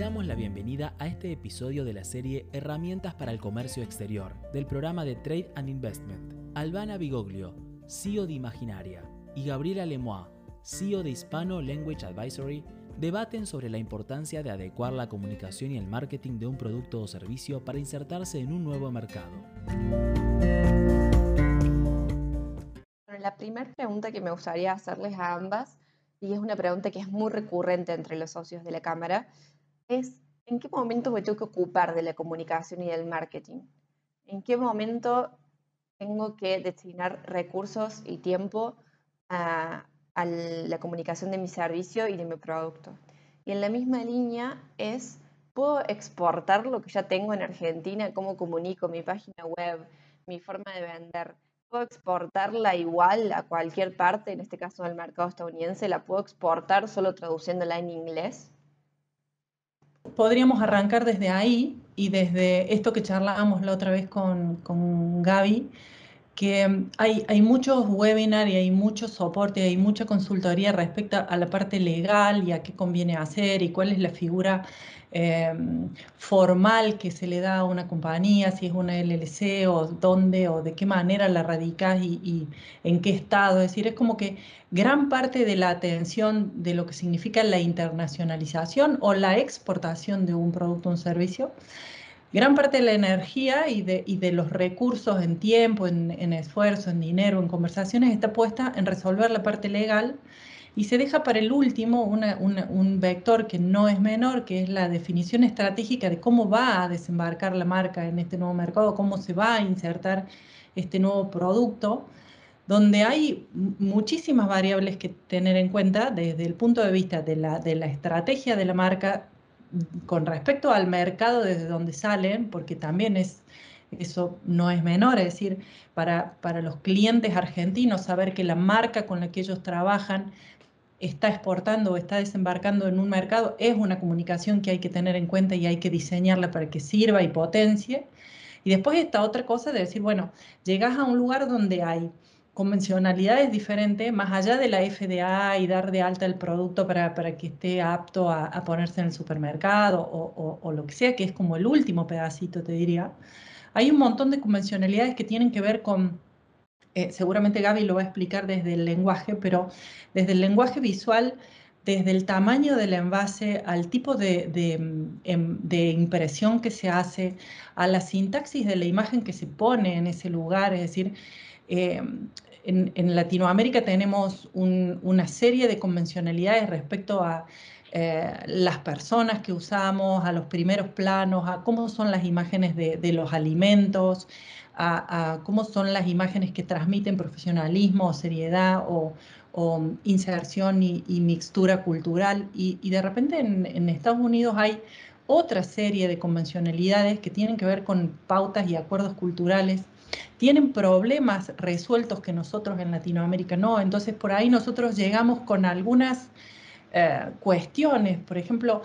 damos la bienvenida a este episodio de la serie Herramientas para el Comercio Exterior del programa de Trade and Investment. Albana Bigoglio, CEO de Imaginaria, y Gabriela Lemois, CEO de Hispano Language Advisory, debaten sobre la importancia de adecuar la comunicación y el marketing de un producto o servicio para insertarse en un nuevo mercado. La primera pregunta que me gustaría hacerles a ambas, y es una pregunta que es muy recurrente entre los socios de la Cámara, es ¿en qué momento me tengo que ocupar de la comunicación y del marketing? ¿En qué momento tengo que destinar recursos y tiempo a, la comunicación de mi servicio y de mi producto. Y en la misma línea es, ¿puedo exportar lo que ya tengo en Argentina? ¿Cómo comunico mi página web, mi forma de vender? ¿Puedo exportarla igual a cualquier parte, en este caso del mercado estadounidense? ¿La puedo exportar solo traduciéndola en inglés? Podríamos arrancar desde ahí y desde esto que charlábamos la otra vez con, con Gaby, que mm, hay, hay muchos webinars y hay mucho soporte, hay mucha consultoría respecto a la parte legal y a qué conviene hacer y cuál es la figura em, formal que se le da a una compañía, si es una LLC o dónde o de qué manera la radicas y, y, en qué estado. Es decir, es como que gran parte de la atención de lo que significa la internacionalización o la exportación de un producto o un servicio gran parte de la energía y de, los recursos en tiempo, en, esfuerzo, en dinero, en conversaciones, está puesta en resolver la parte legal y se deja para el último un vector que no es menor, que es la definición estratégica de cómo va a desembarcar la marca en este nuevo mercado, cómo se va a insertar este nuevo producto donde hay muchísimas variables que tener en cuenta desde el punto de vista de la estrategia de la marca, con respecto al mercado desde donde salen, porque también es, eso no es menor, es decir, para, para los clientes argentinos saber que la marca con la que ellos trabajan está exportando o está desembarcando en un mercado es una comunicación que hay que tener en cuenta y hay que diseñarla para que sirva y potencie. Y después esta otra cosa de decir, bueno, llegas a un lugar donde hay convencionalidades diferentes, más allá de la FDA y dar de alta el producto para, para que esté apto a, a, ponerse en el supermercado o, o, o, lo que sea, que es como el último pedacito, te diría, hay un montón de convencionalidades que tienen que ver con, eh, seguramente Gaby lo va a explicar desde el lenguaje, pero desde el lenguaje visual, desde el tamaño del envase al tipo de, de, em, de, impresión que se hace, a la sintaxis de la imagen que se pone en ese lugar, es decir, eh, en, Latinoamérica tenemos un, una serie de convencionalidades respecto a eh, las personas que usamos, a los primeros planos, a cómo son las imágenes de, los alimentos, a, cómo son las imágenes que transmiten profesionalismo o seriedad o, inserción y, mixtura cultural. Y, de repente en, en Estados Unidos hay otra serie de convencionalidades que tienen que ver con pautas y acuerdos culturales tienen problemas resueltos que nosotros en Latinoamérica no. Entonces por ahí nosotros llegamos con algunas eh, cuestiones, por ejemplo,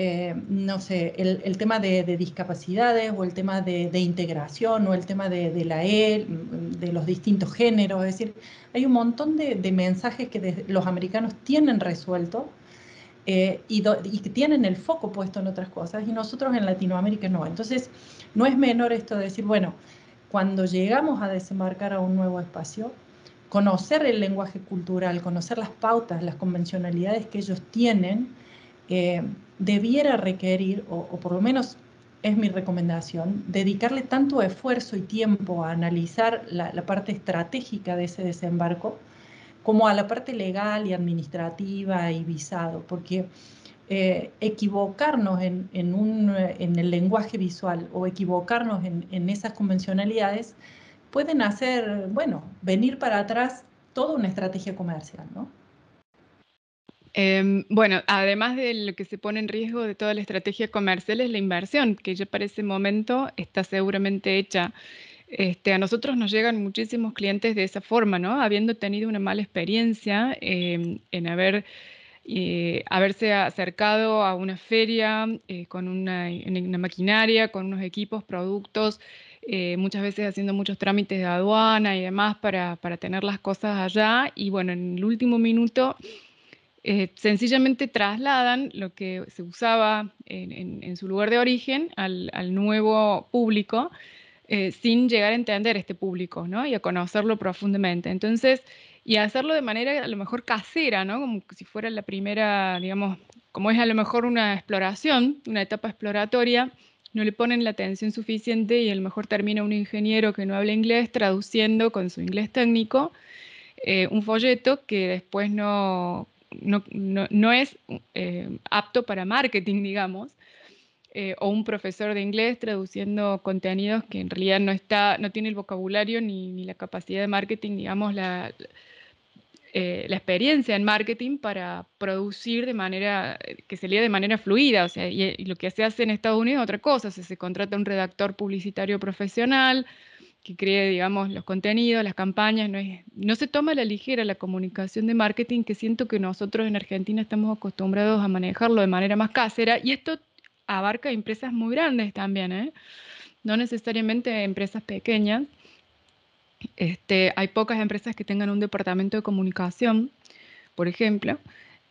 eh, no sé, el, tema de, de, discapacidades o el tema de, de, integración o el tema de, la E, de los distintos géneros, es decir, hay un montón de, mensajes que los americanos tienen resuelto eh, y, y, que tienen el foco puesto en otras cosas y nosotros en Latinoamérica no. Entonces, no es menor esto de decir, bueno, cuando llegamos a desembarcar a un nuevo espacio, conocer el lenguaje cultural, conocer las pautas, las convencionalidades que ellos tienen, eh, debiera requerir, o, por lo menos es mi recomendación, dedicarle tanto esfuerzo y tiempo a analizar la, la parte estratégica de ese desembarco como a la parte legal y administrativa y visado, porque eh, equivocarnos en, en, el lenguaje visual o equivocarnos en, esas convencionalidades pueden hacer, bueno, venir para atrás toda una estrategia comercial, ¿no? Eh, bueno, además de lo que se pone en riesgo de toda la estrategia comercial es la inversión, que ya para ese momento está seguramente hecha. Este, a nosotros nos llegan muchísimos clientes de esa forma, ¿no? Habiendo tenido una mala experiencia eh, en haber eh, haberse acercado a una feria eh, con una, maquinaria, con unos equipos, productos, eh, muchas veces haciendo muchos trámites de aduana y demás para, para, tener las cosas allá. Y bueno, en el último minuto sencillamente trasladan lo que se usaba en, su lugar de origen al, nuevo público sin llegar a entender este público ¿no? y a conocerlo profundamente. Entonces, y hacerlo de manera a lo mejor casera, ¿no? como si fuera la primera, digamos, como es a lo mejor una exploración, una etapa exploratoria, no le ponen la atención suficiente y a lo mejor termina un ingeniero que no habla inglés traduciendo con su inglés técnico eh, un folleto que después no, no, es eh, apto para marketing, digamos, eh, o un profesor de inglés traduciendo contenidos que en realidad no, está, no tiene el vocabulario ni, la capacidad de marketing, digamos, la, eh, la experiencia en marketing para producir de manera, que se lea de manera fluida. O sea, y, lo que se hace en Estados Unidos es otra cosa, se contrata un redactor publicitario profesional, que cree, digamos, los contenidos, las campañas, no, no se toma a la ligera la comunicación de marketing, que siento que nosotros en Argentina estamos acostumbrados a manejarlo de manera más casera, y esto abarca empresas muy grandes también, ¿eh? no necesariamente empresas pequeñas. Este, hay pocas empresas que tengan un departamento de comunicación, por ejemplo,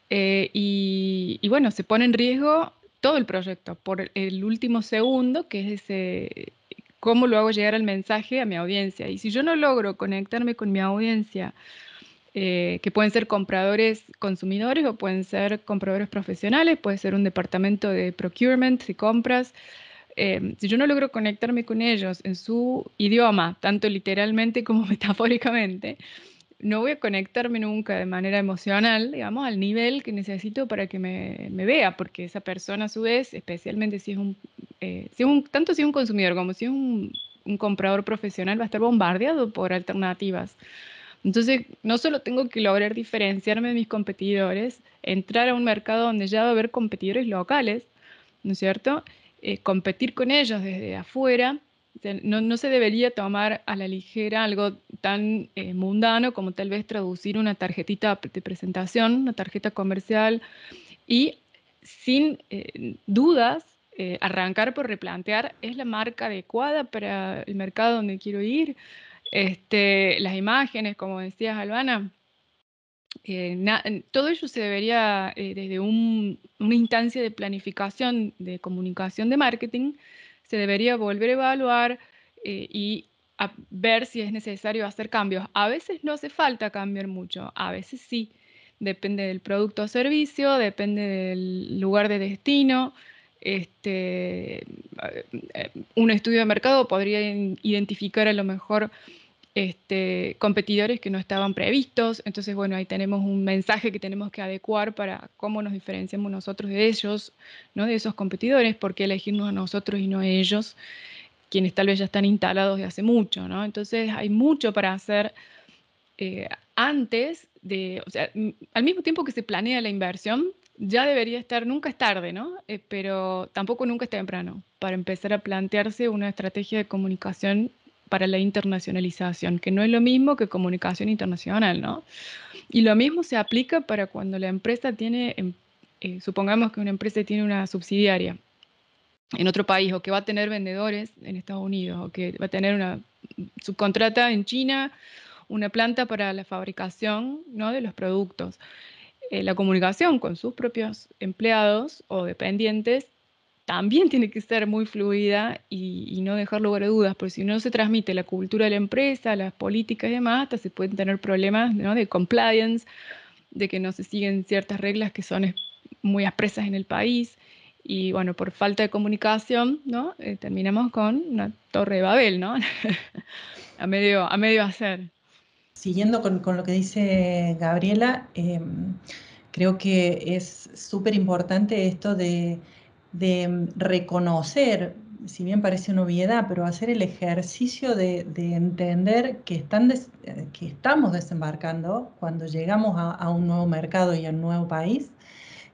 eh, y, bueno, se pone en riesgo todo el proyecto por el último segundo, que es ese, cómo lo hago llegar el mensaje a mi audiencia. Y si yo no logro conectarme con mi audiencia, eh, que pueden ser compradores consumidores o pueden ser compradores profesionales, puede ser un departamento de procurement, de compras. Eh, si yo no logro conectarme con ellos en su idioma, tanto literalmente como metafóricamente, no voy a conectarme nunca de manera emocional, digamos, al nivel que necesito para que me, me vea, porque esa persona a su vez, especialmente si es un, eh, si es un tanto si es un consumidor como si es un, un, comprador profesional, va a estar bombardeado por alternativas. Entonces, no solo tengo que lograr diferenciarme de mis competidores, entrar a un mercado donde ya va a haber competidores locales, ¿no es cierto? Eh, competir con ellos desde afuera no, se debería tomar a la ligera algo tan eh, mundano como tal vez traducir una tarjetita de presentación, una tarjeta comercial y sin eh, dudas eh, arrancar por replantear, ¿es la marca adecuada para el mercado donde quiero ir? Este, las imágenes, como decías, Albana, todo ello se debería, desde una instancia de planificación de comunicación de marketing, se debería volver a evaluar eh, y ver si es necesario hacer cambios. A veces no hace falta cambiar mucho, a veces sí. Depende del producto o servicio, depende del lugar de destino. Este, eh, un estudio de mercado podría identificar a lo mejor este, competidores que no estaban previstos. Entonces, bueno, ahí tenemos un mensaje que tenemos que adecuar para cómo nos diferenciamos nosotros de ellos, ¿no? de esos competidores, por qué elegirnos a nosotros y no a ellos, quienes tal vez ya están instalados de hace mucho. ¿no? Entonces, hay mucho para hacer eh, antes de, o sea, al mismo tiempo que se planea la inversión, ya debería estar, nunca es tarde, ¿no? Eh, pero tampoco nunca es temprano para empezar a plantearse una estrategia de comunicación para la internacionalización, que no es lo mismo que comunicación internacional, ¿no? Y lo mismo se aplica para cuando la empresa tiene, em, eh, supongamos que una empresa tiene una subsidiaria en otro país o que va a tener vendedores en Estados Unidos o que va a tener una subcontrata en China, una planta para la fabricación ¿no? de los productos. Eh, la comunicación con sus propios empleados o dependientes también tiene que ser muy fluida y, no dejar lugar a dudas, porque si no se transmite la cultura de la empresa, las políticas y demás, hasta se pueden tener problemas de compliance, de que no se siguen ciertas reglas que son muy expresas en el país. Y bueno, por falta de comunicación, ¿no? Eh, terminamos con una torre de Babel, ¿no? a, medio, a medio hacer. Siguiendo con, con lo que dice Gabriela, em, creo que es súper importante esto de de reconocer, si bien parece una obviedad, pero hacer el ejercicio de, entender que, están eh, que estamos desembarcando cuando llegamos a, un nuevo mercado y a un nuevo país,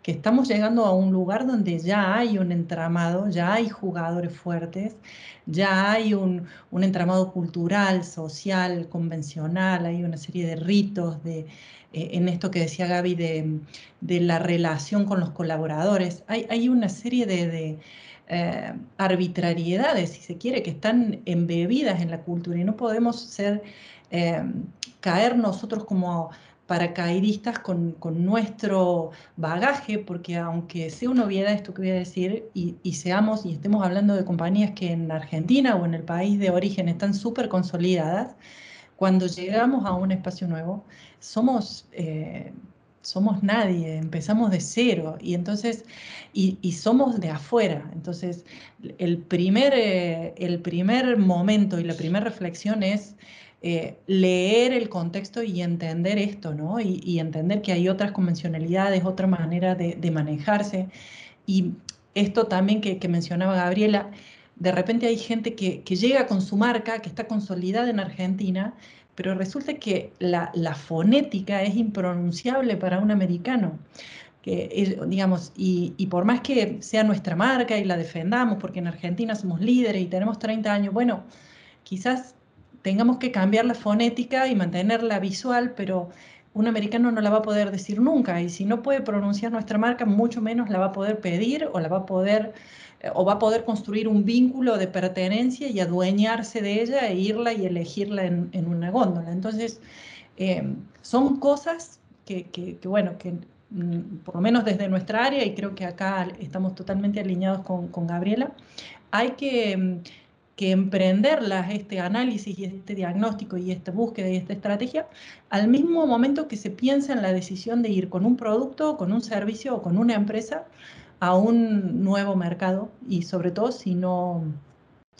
que estamos llegando a un lugar donde ya hay un entramado, ya hay jugadores fuertes, ya hay un, entramado cultural, social, convencional, hay una serie de ritos, de, en esto que decía Gaby de, la relación con los colaboradores. Hay, una serie de, eh, arbitrariedades, si se quiere, que están embebidas en la cultura y no podemos eh, caer nosotros como paracaidistas con, con, nuestro bagaje, porque aunque sea una obviedad esto que voy a decir, y, y, seamos y estemos hablando de compañías que en Argentina o en el país de origen están súper consolidadas, cuando llegamos a un espacio nuevo, somos... Eh, somos nadie, empezamos de cero y entonces, y, somos de afuera. Entonces, el primer, eh, el primer momento y la primera reflexión es eh, leer el contexto y entender esto, ¿no? Y, entender que hay otras convencionalidades, otra manera de, manejarse. Y esto también que, mencionaba Gabriela, de repente hay gente que, llega con su marca, que está consolidada en Argentina, pero resulta que la, fonética es impronunciable para un americano. Que, digamos, y, y, por más que sea nuestra marca y la defendamos, porque en Argentina somos líderes y tenemos 30 años, bueno, quizás tengamos que cambiar la fonética y mantenerla visual, pero un americano no la va a poder decir nunca y si no puede pronunciar nuestra marca, mucho menos la va a poder pedir o la va a poder o va a poder construir un vínculo de pertenencia y adueñarse de ella e irla y elegirla en, una góndola. Entonces, eh, son cosas que, bueno, que mm, por lo menos desde nuestra área, y creo que acá estamos totalmente alineados con, con Gabriela, hay que mm, que emprenderlas, este análisis y este diagnóstico y esta búsqueda y esta estrategia, al mismo momento que se piensa en la decisión de ir con un producto, con un servicio o con una empresa a un nuevo mercado y sobre todo si no,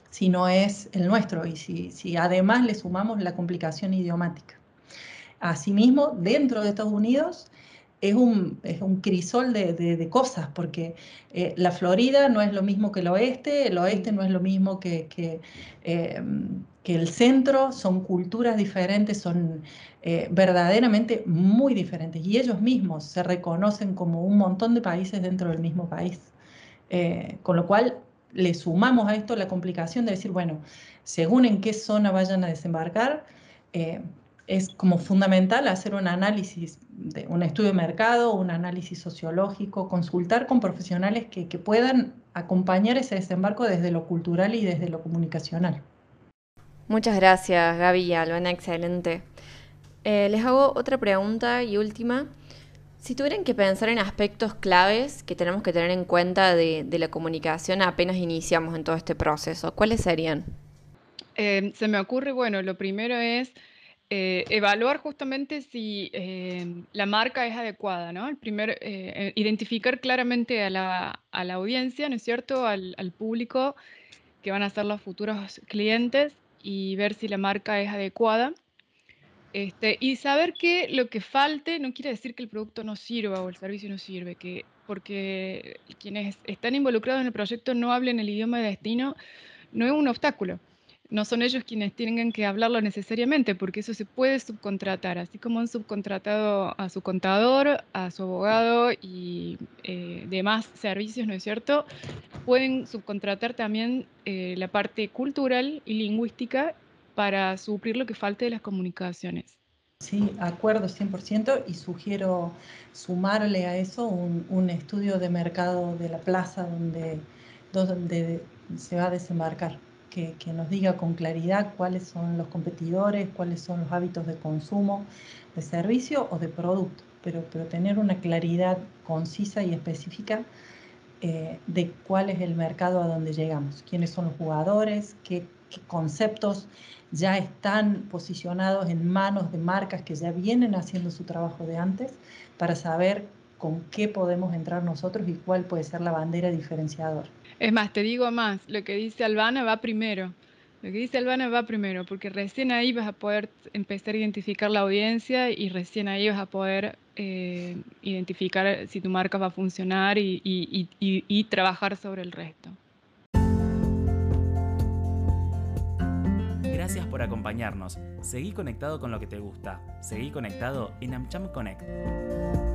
si no es el nuestro y si, si además le sumamos la complicación idiomática. Asimismo, dentro de Estados Unidos, es un, es un crisol de, de, cosas, porque eh, la Florida no es lo mismo que el oeste, el oeste no es lo mismo que, que, em, que el centro, son culturas diferentes, son eh, verdaderamente muy diferentes, y ellos mismos se reconocen como un montón de países dentro del mismo país. Eh, con lo cual, le sumamos a esto la complicación de decir, bueno, según en qué zona vayan a desembarcar, es como fundamental hacer un análisis, de un estudio de mercado, un análisis sociológico, consultar con profesionales que, puedan acompañar ese desembarco desde lo cultural y desde lo comunicacional. Muchas gracias, Gaby y Albana, excelente. Eh, les hago otra pregunta y última. Si tuvieran que pensar en aspectos claves que tenemos que tener en cuenta de, la comunicación apenas iniciamos en todo este proceso, ¿cuáles serían? Eh, se me ocurre, bueno, lo primero es eh, evaluar justamente si eh, la marca es adecuada, ¿no? El primer, eh, identificar claramente a la, audiencia, ¿no es cierto?, al, público que van a ser los futuros clientes y ver si la marca es adecuada. Este, y saber que lo que falte no quiere decir que el producto no sirva o el servicio no sirve, que porque quienes están involucrados en el proyecto no hablen el idioma de destino no es un obstáculo no son ellos quienes tienen que hablarlo necesariamente, porque eso se puede subcontratar, así como han subcontratado a su contador, a su abogado y eh, demás servicios, ¿no es cierto? Pueden subcontratar también eh, la parte cultural y lingüística para suplir lo que falte de las comunicaciones. Sí, acuerdo 100% y sugiero sumarle a eso un, estudio de mercado de la plaza donde se va a desembarcar que, nos diga con claridad cuáles son los competidores, cuáles son los hábitos de consumo, de servicio o de producto, pero, pero tener una claridad concisa y específica eh, de cuál es el mercado a donde llegamos, quiénes son los jugadores, qué, qué conceptos ya están posicionados en manos de marcas que ya vienen haciendo su trabajo de antes para saber con qué podemos entrar nosotros y cuál puede ser la bandera diferenciadora. Es más, te digo más, lo que dice Albana va primero. Lo que dice Albana va primero, porque recién ahí vas a poder empezar a identificar la audiencia y recién ahí vas a poder eh, identificar si tu marca va a funcionar y, y trabajar sobre el resto. Gracias por acompañarnos. Seguí conectado con lo que te gusta. Seguí conectado en AmCham Connect.